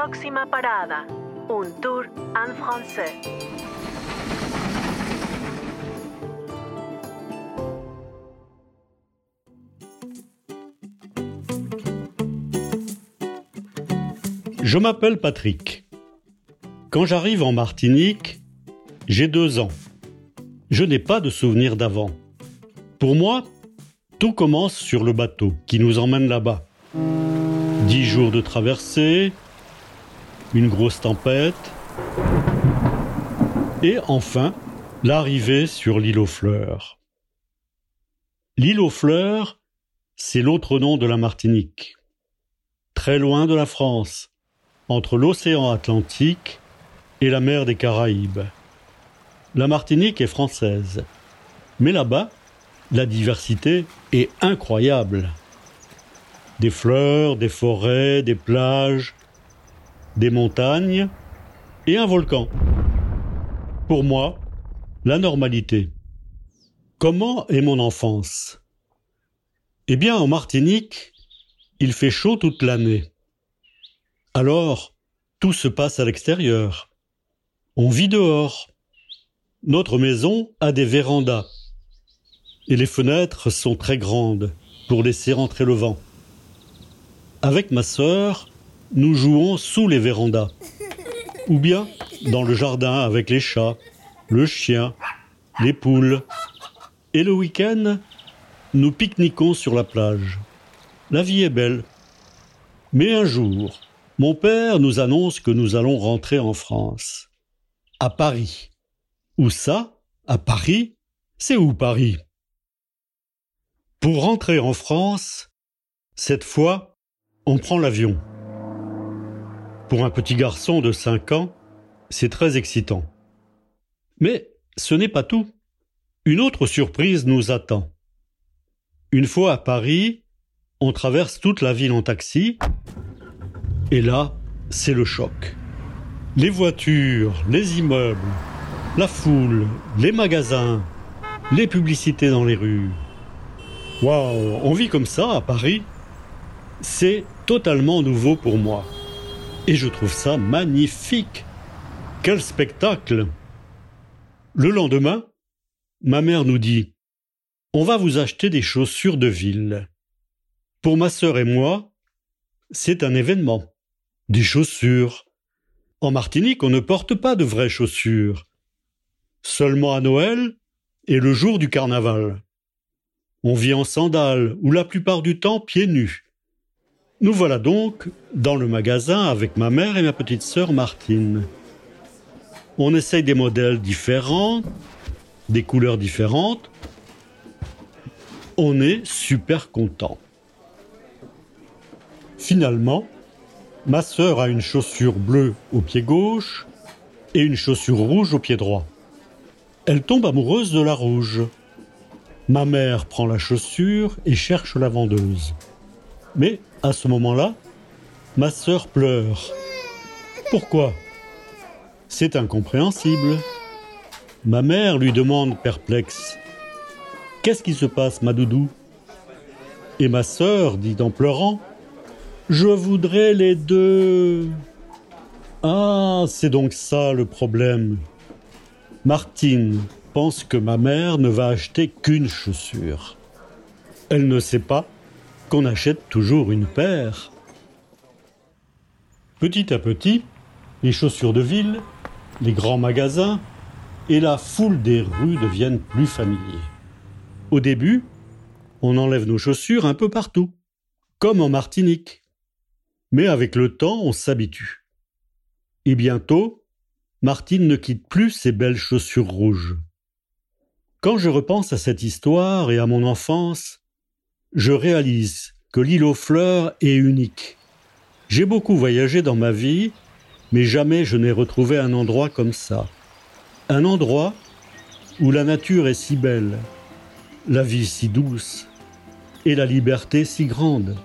Próxima parada, un tour en français. Je m'appelle Patrick. Quand j'arrive en Martinique, j'ai deux ans. Je n'ai pas de souvenir d'avant. Pour moi, tout commence sur le bateau qui nous emmène là-bas. Dix jours de traversée, une grosse tempête, et enfin l'arrivée sur l'île aux fleurs. L'île aux fleurs, c'est l'autre nom de la Martinique. Très loin de la France, entre l'océan Atlantique et la mer des Caraïbes. La Martinique est française, mais là-bas, la diversité est incroyable. Des fleurs, des forêts, des plages, des montagnes et un volcan. Pour moi, la normalité. Comment est mon enfance? Eh bien, en Martinique, il fait chaud toute l'année. Alors, tout se passe à l'extérieur. On vit dehors. Notre maison a des vérandas. Et les fenêtres sont très grandes pour laisser entrer le vent. Avec ma sœur, nous jouons sous les vérandas. Ou bien dans le jardin avec les chats, le chien, les poules. Et le week-end, nous pique-niquons sur la plage. La vie est belle. Mais un jour, mon père nous annonce que nous allons rentrer en France. À Paris. Où ça? À Paris? C'est où Paris? Pour rentrer en France, cette fois, on prend l'avion. Pour un petit garçon de 5 ans, c'est très excitant. Mais ce n'est pas tout. Une autre surprise nous attend. Une fois à Paris, on traverse toute la ville en taxi, et là, c'est le choc. Les voitures, les immeubles, la foule, les magasins, les publicités dans les rues. Waouh, on vit comme ça à Paris C'est totalement nouveau pour moi. Et je trouve ça magnifique. Quel spectacle Le lendemain, ma mère nous dit On va vous acheter des chaussures de ville. Pour ma sœur et moi, c'est un événement. Des chaussures. En Martinique, on ne porte pas de vraies chaussures. Seulement à Noël et le jour du carnaval. On vit en sandales ou la plupart du temps pieds nus. Nous voilà donc dans le magasin avec ma mère et ma petite sœur Martine. On essaye des modèles différents, des couleurs différentes. On est super content. Finalement, Ma sœur a une chaussure bleue au pied gauche et une chaussure rouge au pied droit. Elle tombe amoureuse de la rouge. Ma mère prend la chaussure et cherche la vendeuse. Mais à ce moment-là, ma sœur pleure. Pourquoi? C'est incompréhensible. Ma mère lui demande perplexe. Qu'est-ce qui se passe, ma doudou? Et ma sœur dit en pleurant je voudrais les deux. Ah, c'est donc ça le problème. Martine pense que ma mère ne va acheter qu'une chaussure. Elle ne sait pas qu'on achète toujours une paire. Petit à petit, les chaussures de ville, les grands magasins et la foule des rues deviennent plus familiers. Au début, on enlève nos chaussures un peu partout, comme en Martinique. Mais avec le temps, on s'habitue. Et bientôt, Martine ne quitte plus ses belles chaussures rouges. Quand je repense à cette histoire et à mon enfance, je réalise que l'île aux fleurs est unique. J'ai beaucoup voyagé dans ma vie, mais jamais je n'ai retrouvé un endroit comme ça. Un endroit où la nature est si belle, la vie si douce et la liberté si grande.